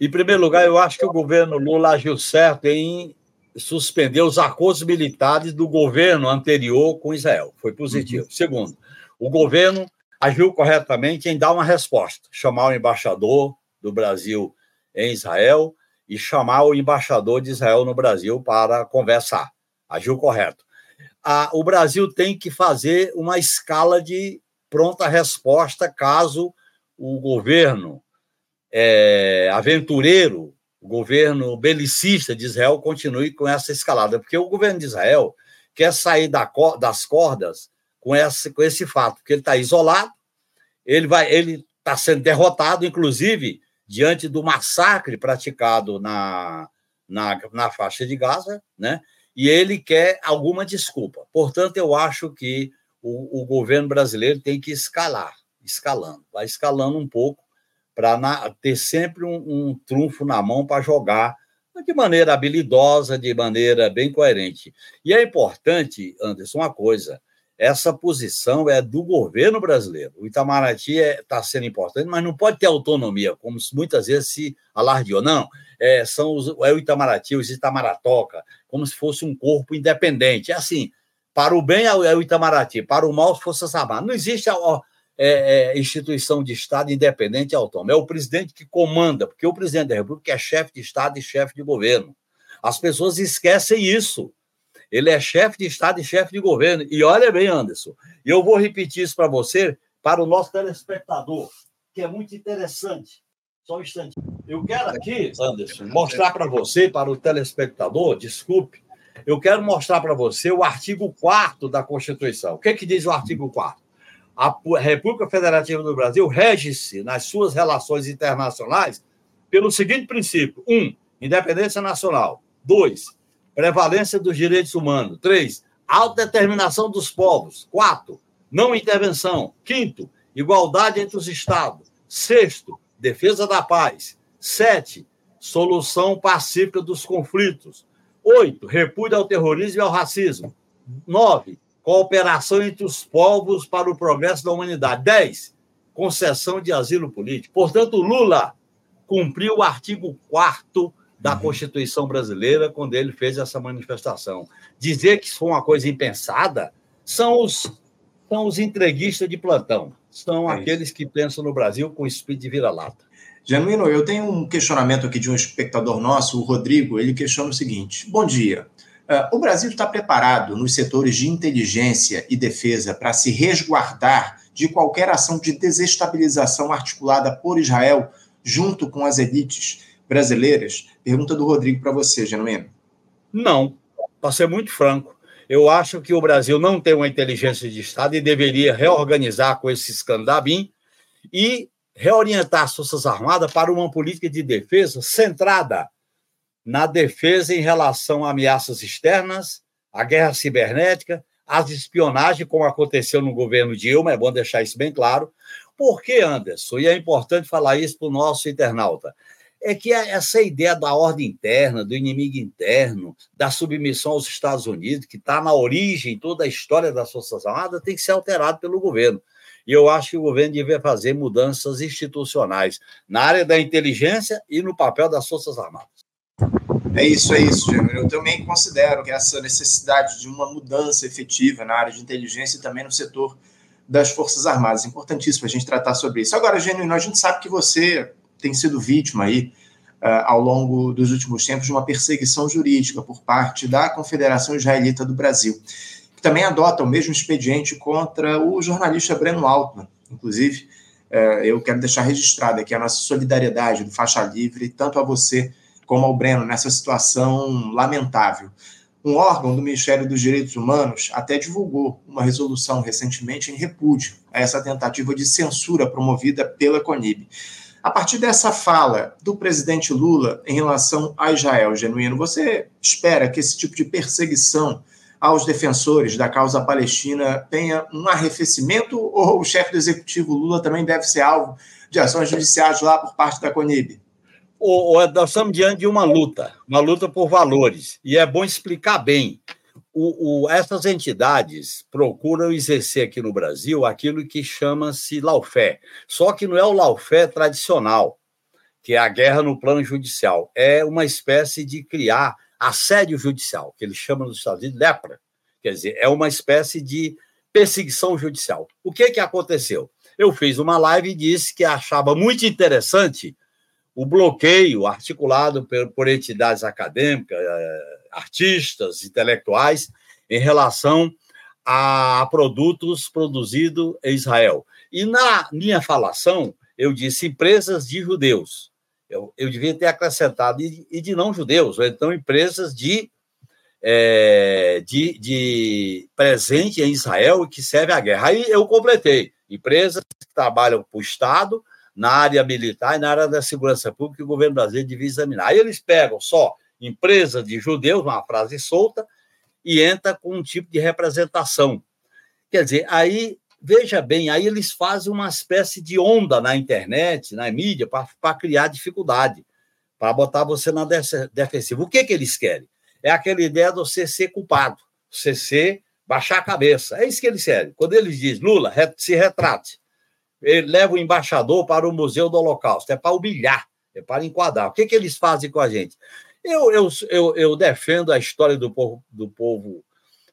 Em primeiro lugar, eu acho que o governo Lula agiu certo em suspender os acordos militares do governo anterior com Israel. Foi positivo. Uhum. Segundo, o governo agiu corretamente em dar uma resposta, chamar o embaixador do Brasil em Israel e chamar o embaixador de Israel no Brasil para conversar. Agiu correto. O Brasil tem que fazer uma escala de pronta resposta caso o governo é, aventureiro, o governo belicista de Israel continue com essa escalada, porque o governo de Israel quer sair da, das cordas com esse, com esse fato, porque ele está isolado, ele vai, ele está sendo derrotado, inclusive diante do massacre praticado na, na, na faixa de Gaza, né? E ele quer alguma desculpa. Portanto, eu acho que o, o governo brasileiro tem que escalar, escalando, vai escalando um pouco para ter sempre um, um trunfo na mão para jogar de maneira habilidosa, de maneira bem coerente. E é importante, Anderson, uma coisa: essa posição é do governo brasileiro. O Itamaraty está é, tá sendo importante, mas não pode ter autonomia, como muitas vezes se alardeou. Não, é, são os, é o Itamaraty, os Itamaratoca, como se fosse um corpo independente. É assim, para o bem é o é Itamaraty, para o mal, as Forças Armadas. Não existe ó, é, é, instituição de Estado independente e autônoma. É o presidente que comanda, porque o presidente da República é chefe de Estado e chefe de governo. As pessoas esquecem isso. Ele é chefe de Estado e chefe de governo. E olha bem, Anderson, eu vou repetir isso para você, para o nosso telespectador, que é muito interessante. Só um instante. Eu quero aqui, Anderson, mostrar para você, para o telespectador, desculpe, eu quero mostrar para você o artigo 4 da Constituição. O que, é que diz o artigo 4? A República Federativa do Brasil rege-se nas suas relações internacionais pelo seguinte princípio: um, independência nacional. Dois, prevalência dos direitos humanos. Três, autodeterminação dos povos. Quatro, não intervenção. Quinto, igualdade entre os Estados. Sexto, defesa da paz. Sete, solução pacífica dos conflitos. Oito, repúdio ao terrorismo e ao racismo. Nove, cooperação entre os povos para o progresso da humanidade. Dez, concessão de asilo político. Portanto, Lula cumpriu o artigo 4 da uhum. Constituição brasileira quando ele fez essa manifestação. Dizer que isso foi uma coisa impensada são os, são os entreguistas de plantão, são é aqueles que pensam no Brasil com espírito de vira-lata. Genuíno, eu tenho um questionamento aqui de um espectador nosso, o Rodrigo, ele questiona o seguinte: Bom dia. Uh, o Brasil está preparado nos setores de inteligência e defesa para se resguardar de qualquer ação de desestabilização articulada por Israel junto com as elites brasileiras? Pergunta do Rodrigo para você, Genuíno. Não, para ser muito franco. Eu acho que o Brasil não tem uma inteligência de Estado e deveria reorganizar com esse escandabim e reorientar as Forças Armadas para uma política de defesa centrada na defesa em relação a ameaças externas, a guerra cibernética, as espionagens, como aconteceu no governo Dilma, é bom deixar isso bem claro. Por que, Anderson? E é importante falar isso para o nosso internauta é que essa ideia da ordem interna, do inimigo interno, da submissão aos Estados Unidos, que está na origem, toda a história das Forças Armadas, tem que ser alterado pelo governo. E eu acho que o governo devia fazer mudanças institucionais na área da inteligência e no papel das Forças Armadas. É isso, é isso, Júnior. Eu também considero que essa necessidade de uma mudança efetiva na área de inteligência e também no setor das Forças Armadas. Importantíssimo a gente tratar sobre isso. Agora, Genuíno, a gente sabe que você tem sido vítima aí, uh, ao longo dos últimos tempos de uma perseguição jurídica por parte da Confederação Israelita do Brasil, que também adota o mesmo expediente contra o jornalista Breno Altman. Inclusive, uh, eu quero deixar registrado aqui a nossa solidariedade do Faixa Livre, tanto a você como ao Breno, nessa situação lamentável. Um órgão do Ministério dos Direitos Humanos até divulgou uma resolução recentemente em repúdio a essa tentativa de censura promovida pela CONIB. A partir dessa fala do presidente Lula em relação a Israel, Genuíno, você espera que esse tipo de perseguição aos defensores da causa palestina tenha um arrefecimento ou o chefe do executivo Lula também deve ser alvo de ações judiciais lá por parte da CONIB? O, nós estamos diante de uma luta, uma luta por valores, e é bom explicar bem. O, o, essas entidades procuram exercer aqui no Brasil aquilo que chama-se laufé. Só que não é o laufé tradicional, que é a guerra no plano judicial. É uma espécie de criar assédio judicial, que eles chamam nos Estados Unidos de lepra. Quer dizer, é uma espécie de perseguição judicial. O que, que aconteceu? Eu fiz uma live e disse que achava muito interessante o bloqueio articulado por, por entidades acadêmicas, eh, artistas, intelectuais, em relação a produtos produzidos em Israel. E na minha falação, eu disse empresas de judeus. Eu, eu devia ter acrescentado e, e de não judeus, ou então empresas de, é, de, de presente em Israel e que servem à guerra. Aí eu completei. Empresas que trabalham para o Estado, na área militar e na área da segurança pública, que o governo brasileiro devia examinar. Aí eles pegam só empresa de judeus, uma frase solta, e entra com um tipo de representação. Quer dizer, aí, veja bem, aí eles fazem uma espécie de onda na internet, na mídia, para criar dificuldade, para botar você na defensiva. O que, que eles querem? É aquela ideia de você ser culpado, você ser, baixar a cabeça. É isso que eles querem. Quando eles dizem, Lula, se retrate, ele leva o embaixador para o Museu do Holocausto. É para humilhar, é para enquadrar. O que, que eles fazem com a gente? Eu, eu, eu, eu defendo a história do povo, do povo,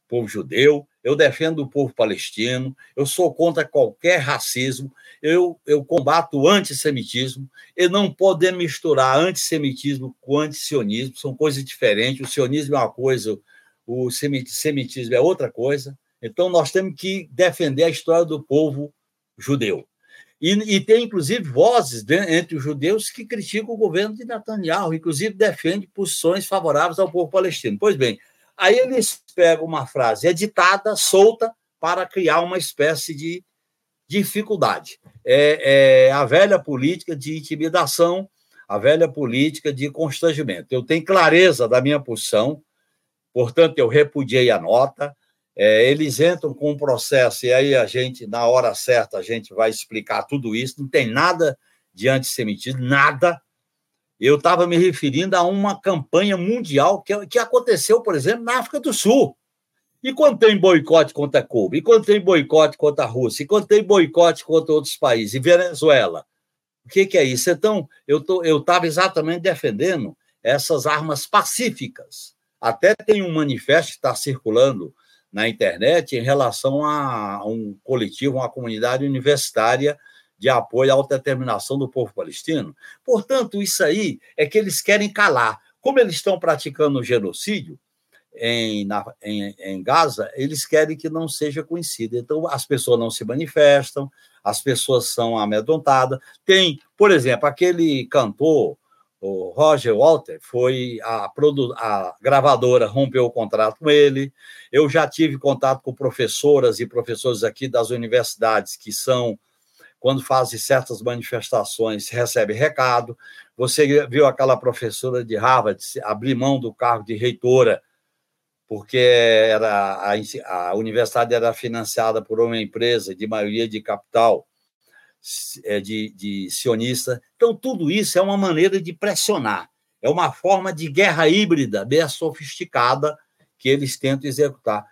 povo judeu, eu defendo o povo palestino, eu sou contra qualquer racismo, eu, eu combato o antissemitismo, e não podemos misturar antissemitismo com antisionismo, são coisas diferentes. O sionismo é uma coisa, o semitismo é outra coisa. Então, nós temos que defender a história do povo judeu. E, e, tem, inclusive, vozes entre os judeus que criticam o governo de Netanyahu, inclusive defende posições favoráveis ao povo palestino. Pois bem, aí eles pegam uma frase editada, solta, para criar uma espécie de dificuldade. É, é a velha política de intimidação, a velha política de constrangimento. Eu tenho clareza da minha posição, portanto, eu repudiei a nota, é, eles entram com um processo, e aí a gente, na hora certa, a gente vai explicar tudo isso. Não tem nada de antissemitismo, nada. Eu estava me referindo a uma campanha mundial que, que aconteceu, por exemplo, na África do Sul. E quando tem boicote contra Cuba, e quando tem boicote contra a Rússia, e quando tem boicote contra outros países, e Venezuela, o que, que é isso? Então, eu estava exatamente defendendo essas armas pacíficas. Até tem um manifesto que está circulando na internet em relação a um coletivo, uma comunidade universitária de apoio à autodeterminação do povo palestino. Portanto, isso aí é que eles querem calar. Como eles estão praticando o genocídio em, na, em, em Gaza, eles querem que não seja conhecido. Então, as pessoas não se manifestam, as pessoas são amedrontadas. Tem, por exemplo, aquele cantor o Roger Walter foi a, a gravadora rompeu o contrato com ele. Eu já tive contato com professoras e professores aqui das universidades que são quando fazem certas manifestações, recebe recado. Você viu aquela professora de Harvard abrir mão do cargo de reitora, porque era a, a universidade era financiada por uma empresa de maioria de capital de, de sionista. Então, tudo isso é uma maneira de pressionar, é uma forma de guerra híbrida bem sofisticada que eles tentam executar.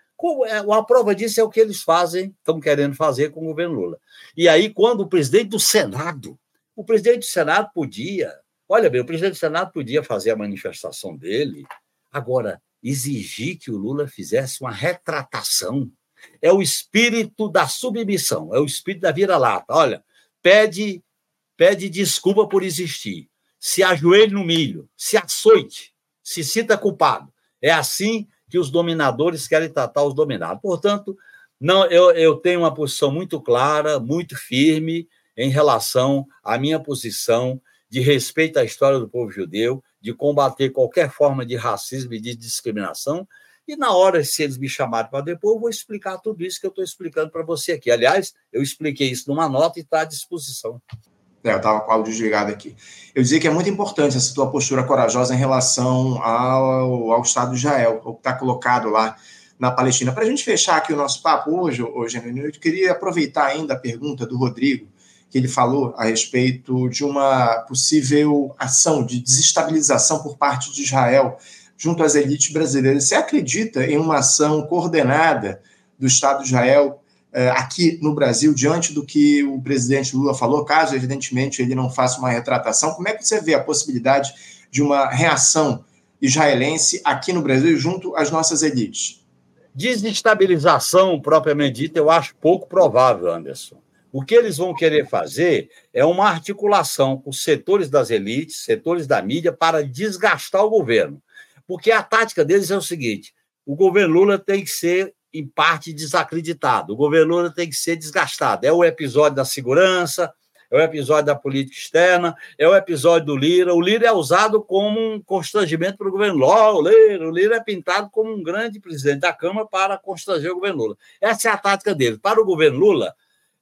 É, a prova disso é o que eles fazem, estão querendo fazer com o governo Lula. E aí, quando o presidente do Senado, o presidente do Senado podia, olha bem, o presidente do Senado podia fazer a manifestação dele, agora, exigir que o Lula fizesse uma retratação. É o espírito da submissão, é o espírito da vira-lata. Olha, pede, pede desculpa por existir, se ajoelhe no milho, se açoite, se sinta culpado. É assim que os dominadores querem tratar os dominados. Portanto, não, eu, eu tenho uma posição muito clara, muito firme em relação à minha posição de respeito à história do povo judeu, de combater qualquer forma de racismo e de discriminação, e na hora, se eles me chamarem para depois, eu vou explicar tudo isso que eu estou explicando para você aqui. Aliás, eu expliquei isso numa nota e está à disposição. É, eu estava com o áudio desligado aqui. Eu dizia que é muito importante essa tua postura corajosa em relação ao, ao Estado de Israel, o que está colocado lá na Palestina. Para a gente fechar aqui o nosso papo hoje, hoje eu queria aproveitar ainda a pergunta do Rodrigo, que ele falou a respeito de uma possível ação de desestabilização por parte de Israel junto às elites brasileiras. Você acredita em uma ação coordenada do Estado de Israel eh, aqui no Brasil, diante do que o presidente Lula falou, caso, evidentemente, ele não faça uma retratação? Como é que você vê a possibilidade de uma reação israelense aqui no Brasil, junto às nossas elites? Desestabilização, propriamente dita, eu acho pouco provável, Anderson. O que eles vão querer fazer é uma articulação com setores das elites, setores da mídia, para desgastar o governo. Porque a tática deles é o seguinte: o governo Lula tem que ser, em parte, desacreditado, o governo Lula tem que ser desgastado. É o episódio da segurança, é o episódio da política externa, é o episódio do Lira. O Lira é usado como um constrangimento para o governo Lula. O Lira, o Lira é pintado como um grande presidente da Câmara para constranger o governo Lula. Essa é a tática dele. Para o governo Lula,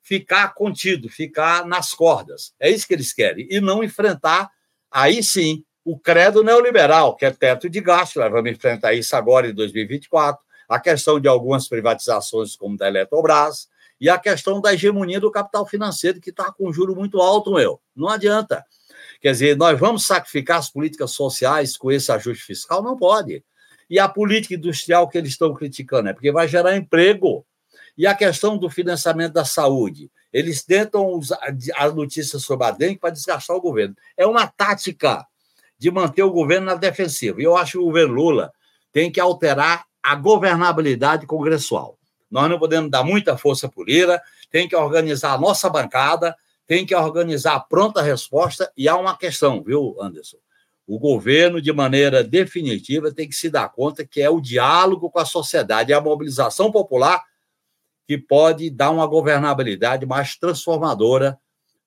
ficar contido, ficar nas cordas. É isso que eles querem. E não enfrentar, aí sim, o credo neoliberal, que é teto de gasto. Nós vamos enfrentar isso agora em 2024. A questão de algumas privatizações, como da Eletrobras, e a questão da hegemonia do capital financeiro, que está com juro muito alto, meu. Não adianta. Quer dizer, nós vamos sacrificar as políticas sociais com esse ajuste fiscal? Não pode. E a política industrial que eles estão criticando é porque vai gerar emprego. E a questão do financiamento da saúde? Eles tentam usar as notícias sobre a dengue para desgastar o governo. É uma tática de manter o governo na defensiva. E eu acho que o governo Lula tem que alterar a governabilidade congressual. Nós não podemos dar muita força por Lira, tem que organizar a nossa bancada, tem que organizar a pronta resposta, e há uma questão, viu, Anderson? O governo, de maneira definitiva, tem que se dar conta que é o diálogo com a sociedade, é a mobilização popular que pode dar uma governabilidade mais transformadora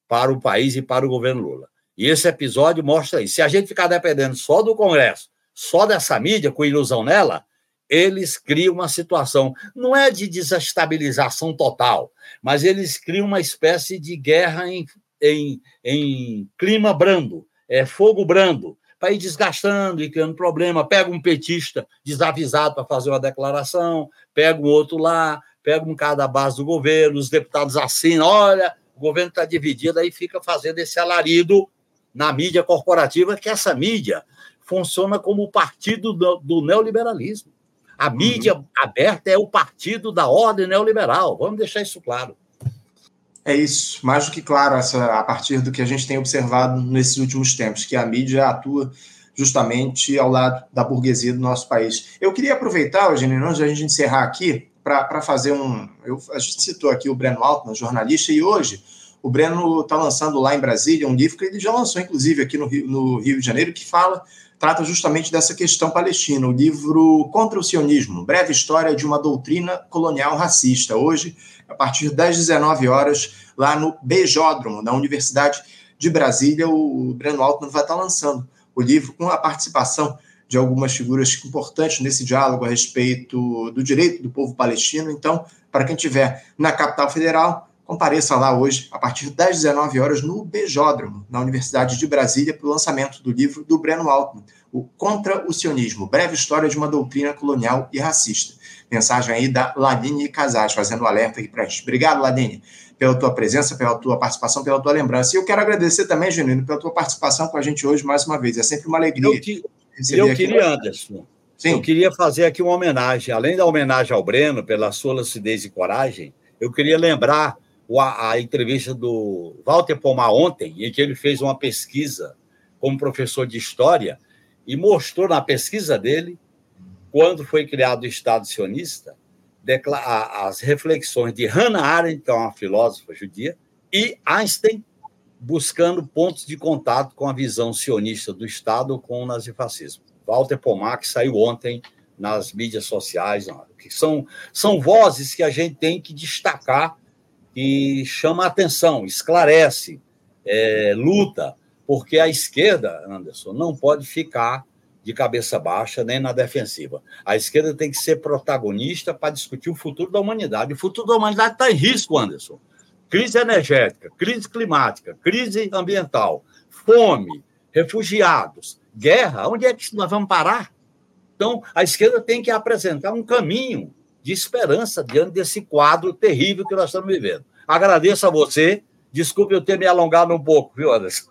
para o país e para o governo Lula. E esse episódio mostra isso. Se a gente ficar dependendo só do Congresso, só dessa mídia, com ilusão nela, eles criam uma situação, não é de desestabilização total, mas eles criam uma espécie de guerra em, em, em clima brando, é fogo brando, para ir desgastando e criando problema. Pega um petista desavisado para fazer uma declaração, pega um outro lá, pega um cara da base do governo, os deputados assinam, olha, o governo está dividido, aí fica fazendo esse alarido na mídia corporativa, que essa mídia funciona como o partido do, do neoliberalismo. A uhum. mídia aberta é o partido da ordem neoliberal. Vamos deixar isso claro. É isso, mais do que claro, essa, a partir do que a gente tem observado nesses últimos tempos, que a mídia atua justamente ao lado da burguesia do nosso país. Eu queria aproveitar, Eugênio, antes de a gente encerrar aqui, para fazer um. Eu, a gente citou aqui o Breno Altman, jornalista, e hoje o Breno está lançando lá em Brasília um livro que ele já lançou, inclusive, aqui no Rio, no Rio de Janeiro, que fala trata justamente dessa questão palestina, o livro Contra o Sionismo, breve história de uma doutrina colonial racista. Hoje, a partir das 19 horas, lá no Bejódromo, na Universidade de Brasília, o Breno Altman vai estar lançando o livro com a participação de algumas figuras importantes nesse diálogo a respeito do direito do povo palestino. Então, para quem estiver na capital federal, compareça lá hoje, a partir das 19 horas, no Bejódromo, na Universidade de Brasília, para o lançamento do livro do Breno Altman, o Contra o Sionismo, breve história de uma doutrina colonial e racista. Mensagem aí da Ladine Casais, fazendo um alerta aqui para a gente. Obrigado, Ladine, pela tua presença, pela tua participação, pela tua lembrança. E eu quero agradecer também, Genuíno, pela tua participação com a gente hoje mais uma vez. É sempre uma alegria. Eu, que, eu queria, Anderson, Sim. eu queria fazer aqui uma homenagem. Além da homenagem ao Breno, pela sua lucidez e coragem, eu queria lembrar a, entrevista do Walter Pomar ontem, em que ele fez uma pesquisa como professor de história e mostrou na pesquisa dele, quando foi criado o Estado sionista, as reflexões de Hannah Arendt, que é uma filósofa judia, e Einstein buscando pontos de contato com a visão sionista do Estado com o nazifascismo. Walter Pomar, que saiu ontem nas mídias sociais, que são, são vozes que a gente tem que destacar que chama a atenção, esclarece, é, luta, porque a esquerda, Anderson, não pode ficar de cabeça baixa nem na defensiva. A esquerda tem que ser protagonista para discutir o futuro da humanidade. O futuro da humanidade está em risco, Anderson. Crise energética, crise climática, crise ambiental, fome, refugiados, guerra. Onde é que nós vamos parar? Então, a esquerda tem que apresentar um caminho de esperança diante desse quadro terrível que nós estamos vivendo. Agradeço a você. Desculpe eu ter me alongado um pouco, viu, Anderson?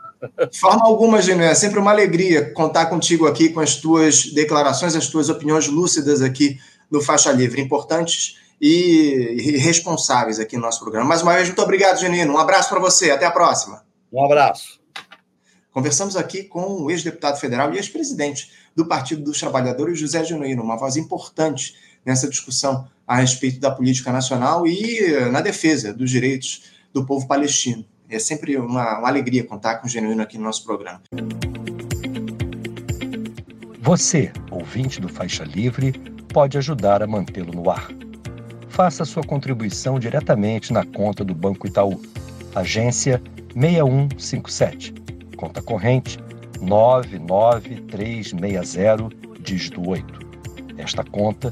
De forma alguma, Gênio, é sempre uma alegria contar contigo aqui com as tuas declarações, as tuas opiniões lúcidas aqui no Faixa Livre, importantes e responsáveis aqui no nosso programa. Mais uma vez, muito obrigado, Genino. Um abraço para você. Até a próxima. Um abraço. Conversamos aqui com o ex-deputado federal e ex-presidente do Partido dos Trabalhadores, José Genuíno, uma voz importante nessa discussão a respeito da política nacional e na defesa dos direitos do povo palestino. É sempre uma, uma alegria contar com o Genuíno aqui no nosso programa. Você, ouvinte do Faixa Livre, pode ajudar a mantê-lo no ar. Faça sua contribuição diretamente na conta do Banco Itaú, agência 6157 conta corrente 99360, dígito 8. Esta conta